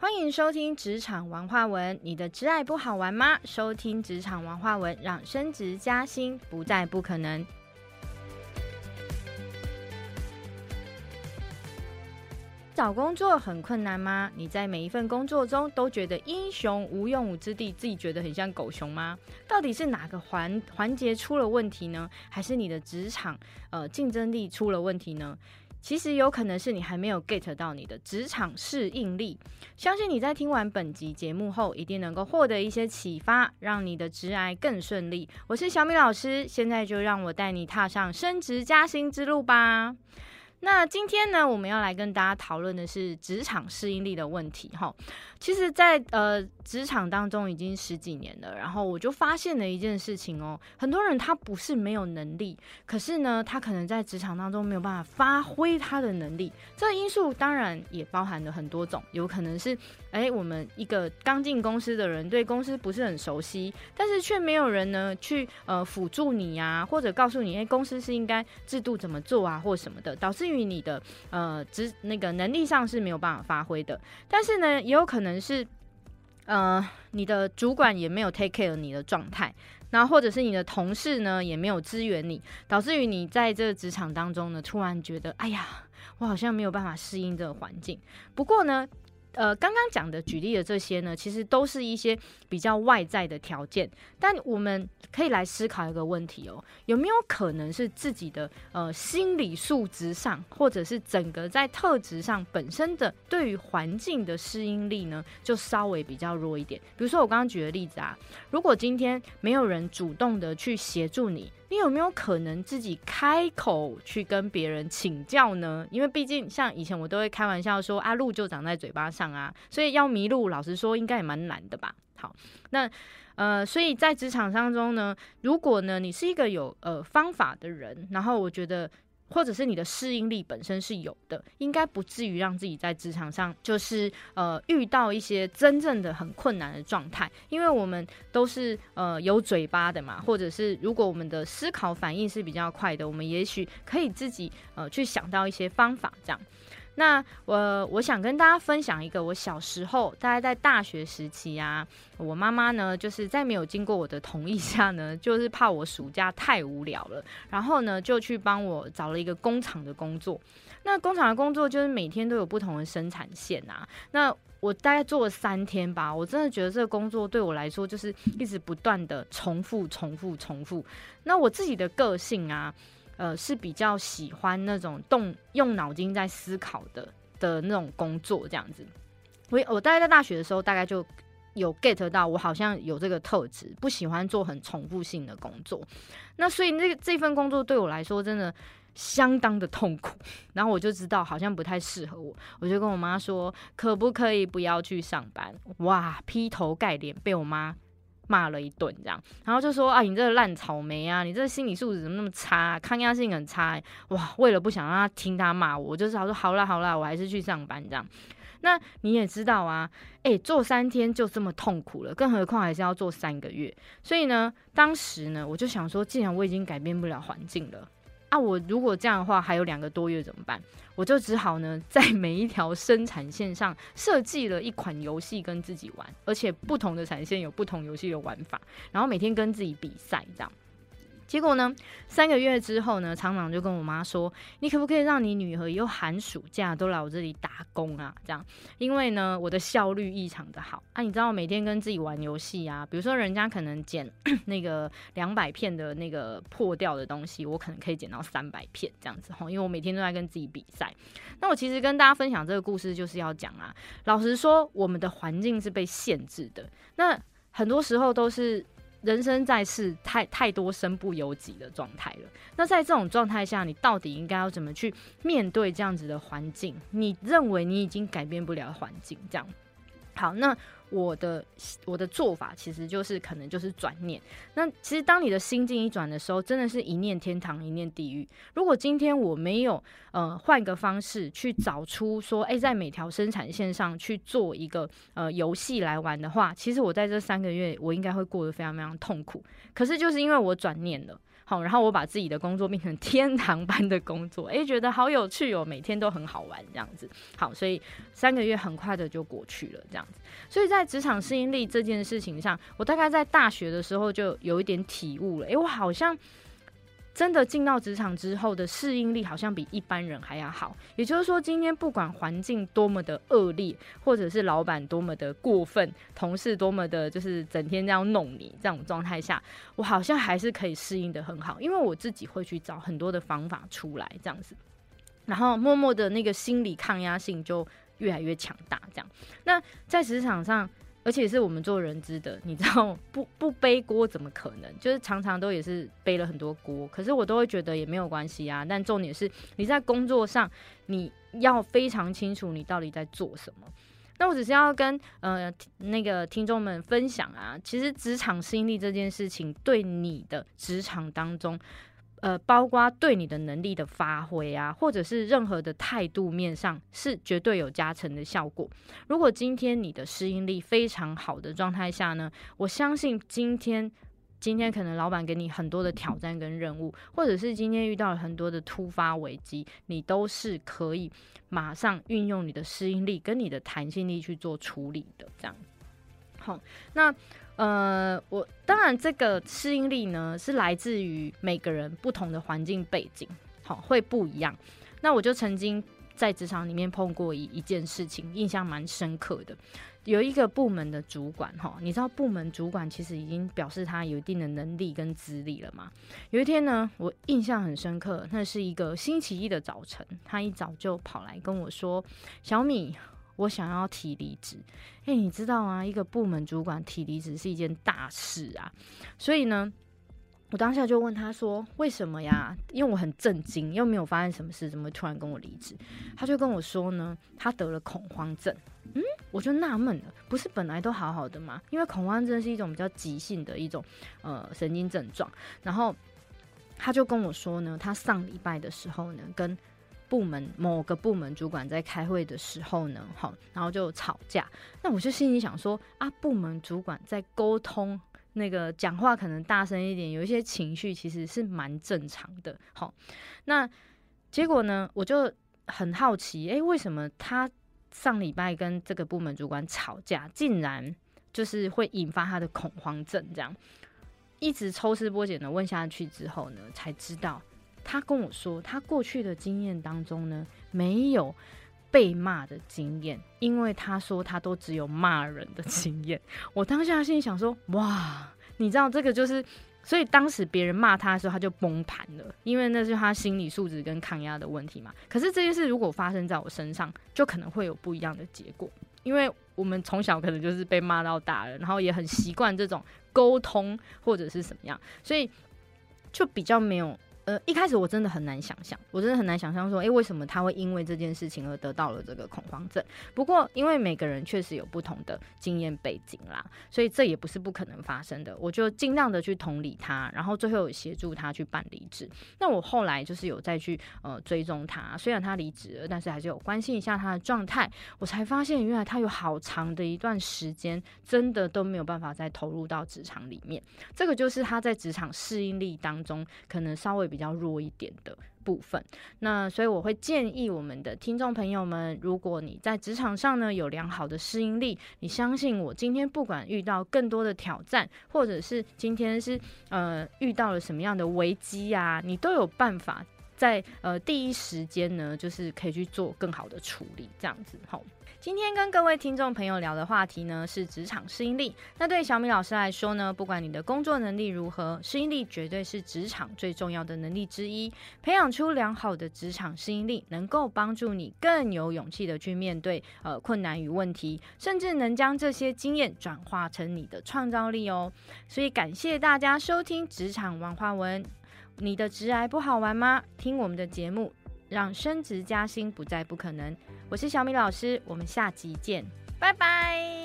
欢迎收听职场文化文，你的职爱不好玩吗？收听职场文化文，让升职加薪不再不可能。找工作很困难吗？你在每一份工作中都觉得英雄无用武之地，自己觉得很像狗熊吗？到底是哪个环环节出了问题呢？还是你的职场呃竞争力出了问题呢？其实有可能是你还没有 get 到你的职场适应力。相信你在听完本集节目后，一定能够获得一些启发，让你的职涯更顺利。我是小米老师，现在就让我带你踏上升职加薪之路吧。那今天呢，我们要来跟大家讨论的是职场适应力的问题。哈，其实，在呃职场当中已经十几年了，然后我就发现了一件事情哦，很多人他不是没有能力，可是呢，他可能在职场当中没有办法发挥他的能力。这个因素当然也包含了很多种，有可能是。哎，我们一个刚进公司的人，对公司不是很熟悉，但是却没有人呢去呃辅助你呀，或者告诉你，哎，公司是应该制度怎么做啊，或什么的，导致于你的呃职那个能力上是没有办法发挥的。但是呢，也有可能是呃你的主管也没有 take care 你的状态，然后或者是你的同事呢也没有支援你，导致于你在这个职场当中呢，突然觉得，哎呀，我好像没有办法适应这个环境。不过呢。呃，刚刚讲的举例的这些呢，其实都是一些比较外在的条件，但我们可以来思考一个问题哦，有没有可能是自己的呃心理素质上，或者是整个在特质上本身的对于环境的适应力呢，就稍微比较弱一点？比如说我刚刚举的例子啊，如果今天没有人主动的去协助你。你有没有可能自己开口去跟别人请教呢？因为毕竟像以前我都会开玩笑说，啊，路就长在嘴巴上啊，所以要迷路，老实说应该也蛮难的吧。好，那呃，所以在职场当中呢，如果呢你是一个有呃方法的人，然后我觉得。或者是你的适应力本身是有的，应该不至于让自己在职场上就是呃遇到一些真正的很困难的状态，因为我们都是呃有嘴巴的嘛，或者是如果我们的思考反应是比较快的，我们也许可以自己呃去想到一些方法这样。那我我想跟大家分享一个我小时候，大概在大学时期啊，我妈妈呢就是在没有经过我的同意下呢，就是怕我暑假太无聊了，然后呢就去帮我找了一个工厂的工作。那工厂的工作就是每天都有不同的生产线啊。那我大概做了三天吧，我真的觉得这个工作对我来说就是一直不断的重复、重复、重复。那我自己的个性啊。呃，是比较喜欢那种动用脑筋在思考的的那种工作，这样子。我我大概在大学的时候，大概就有 get 到，我好像有这个特质，不喜欢做很重复性的工作。那所以，这这份工作对我来说，真的相当的痛苦。然后我就知道，好像不太适合我，我就跟我妈说，可不可以不要去上班？哇，劈头盖脸被我妈。骂了一顿，这样，然后就说啊，你这个烂草莓啊，你这个心理素质怎么那么差，抗压性很差，哇！为了不想让他听他骂我，就是他说好啦好啦，我还是去上班这样。那你也知道啊，诶，做三天就这么痛苦了，更何况还是要做三个月。所以呢，当时呢，我就想说，既然我已经改变不了环境了。啊，我如果这样的话，还有两个多月怎么办？我就只好呢，在每一条生产线上设计了一款游戏跟自己玩，而且不同的产线有不同游戏的玩法，然后每天跟自己比赛这样。结果呢？三个月之后呢？厂长就跟我妈说：“你可不可以让你女儿以后寒暑假都来我这里打工啊？这样，因为呢，我的效率异常的好啊。你知道，每天跟自己玩游戏啊，比如说人家可能剪 那个两百片的那个破掉的东西，我可能可以剪到三百片这样子哈。因为我每天都在跟自己比赛。那我其实跟大家分享这个故事，就是要讲啊，老实说，我们的环境是被限制的。那很多时候都是。人生在世，太太多身不由己的状态了。那在这种状态下，你到底应该要怎么去面对这样子的环境？你认为你已经改变不了环境，这样好？那。我的我的做法其实就是可能就是转念。那其实当你的心境一转的时候，真的是一念天堂，一念地狱。如果今天我没有呃换个方式去找出说，哎，在每条生产线上去做一个呃游戏来玩的话，其实我在这三个月我应该会过得非常非常痛苦。可是就是因为我转念了。好，然后我把自己的工作变成天堂般的工作，哎，觉得好有趣哦，每天都很好玩这样子。好，所以三个月很快的就过去了，这样子。所以在职场适应力这件事情上，我大概在大学的时候就有一点体悟了，哎，我好像。真的进到职场之后的适应力好像比一般人还要好，也就是说，今天不管环境多么的恶劣，或者是老板多么的过分，同事多么的就是整天这样弄你，这种状态下，我好像还是可以适应的很好，因为我自己会去找很多的方法出来，这样子，然后默默的那个心理抗压性就越来越强大，这样。那在职场上。而且是我们做人资的，你知道不不背锅怎么可能？就是常常都也是背了很多锅，可是我都会觉得也没有关系啊。但重点是你在工作上你要非常清楚你到底在做什么。那我只是要跟呃那个听众们分享啊，其实职场心力这件事情对你的职场当中。呃，包括对你的能力的发挥啊，或者是任何的态度面上，是绝对有加成的效果。如果今天你的适应力非常好的状态下呢，我相信今天今天可能老板给你很多的挑战跟任务，或者是今天遇到了很多的突发危机，你都是可以马上运用你的适应力跟你的弹性力去做处理的。这样，好，那。呃，我当然这个适应力呢是来自于每个人不同的环境背景，好会不一样。那我就曾经在职场里面碰过一一件事情，印象蛮深刻的。有一个部门的主管，哈，你知道部门主管其实已经表示他有一定的能力跟资历了嘛？有一天呢，我印象很深刻，那是一个星期一的早晨，他一早就跑来跟我说：“小米。”我想要提离职，哎，你知道吗？一个部门主管提离职是一件大事啊，所以呢，我当下就问他说：“为什么呀？”因为我很震惊，又没有发生什么事，怎么突然跟我离职？他就跟我说呢，他得了恐慌症。嗯，我就纳闷了，不是本来都好好的吗？因为恐慌症是一种比较急性的一种呃神经症状。然后他就跟我说呢，他上礼拜的时候呢，跟部门某个部门主管在开会的时候呢，好，然后就吵架。那我就心里想说啊，部门主管在沟通，那个讲话可能大声一点，有一些情绪其实是蛮正常的。好，那结果呢，我就很好奇，哎，为什么他上礼拜跟这个部门主管吵架，竟然就是会引发他的恐慌症？这样一直抽丝剥茧的问下去之后呢，才知道。他跟我说，他过去的经验当中呢，没有被骂的经验，因为他说他都只有骂人的经验。我当下心里想说，哇，你知道这个就是，所以当时别人骂他的时候，他就崩盘了，因为那是他心理素质跟抗压的问题嘛。可是这件事如果发生在我身上，就可能会有不一样的结果，因为我们从小可能就是被骂到大了，然后也很习惯这种沟通或者是什么样，所以就比较没有。呃，一开始我真的很难想象，我真的很难想象说，哎，为什么他会因为这件事情而得到了这个恐慌症？不过，因为每个人确实有不同的经验背景啦，所以这也不是不可能发生的。我就尽量的去同理他，然后最后协助他去办离职。那我后来就是有再去呃追踪他，虽然他离职了，但是还是有关心一下他的状态。我才发现，原来他有好长的一段时间真的都没有办法再投入到职场里面。这个就是他在职场适应力当中可能稍微。比比较弱一点的部分，那所以我会建议我们的听众朋友们，如果你在职场上呢有良好的适应力，你相信我，今天不管遇到更多的挑战，或者是今天是呃遇到了什么样的危机啊，你都有办法在呃第一时间呢，就是可以去做更好的处理，这样子好。今天跟各位听众朋友聊的话题呢是职场适应力。那对小米老师来说呢，不管你的工作能力如何，适应力绝对是职场最重要的能力之一。培养出良好的职场适应力，能够帮助你更有勇气的去面对呃困难与问题，甚至能将这些经验转化成你的创造力哦。所以感谢大家收听职场玩花文。你的职癌不好玩吗？听我们的节目。让升职加薪不再不可能。我是小米老师，我们下集见，拜拜。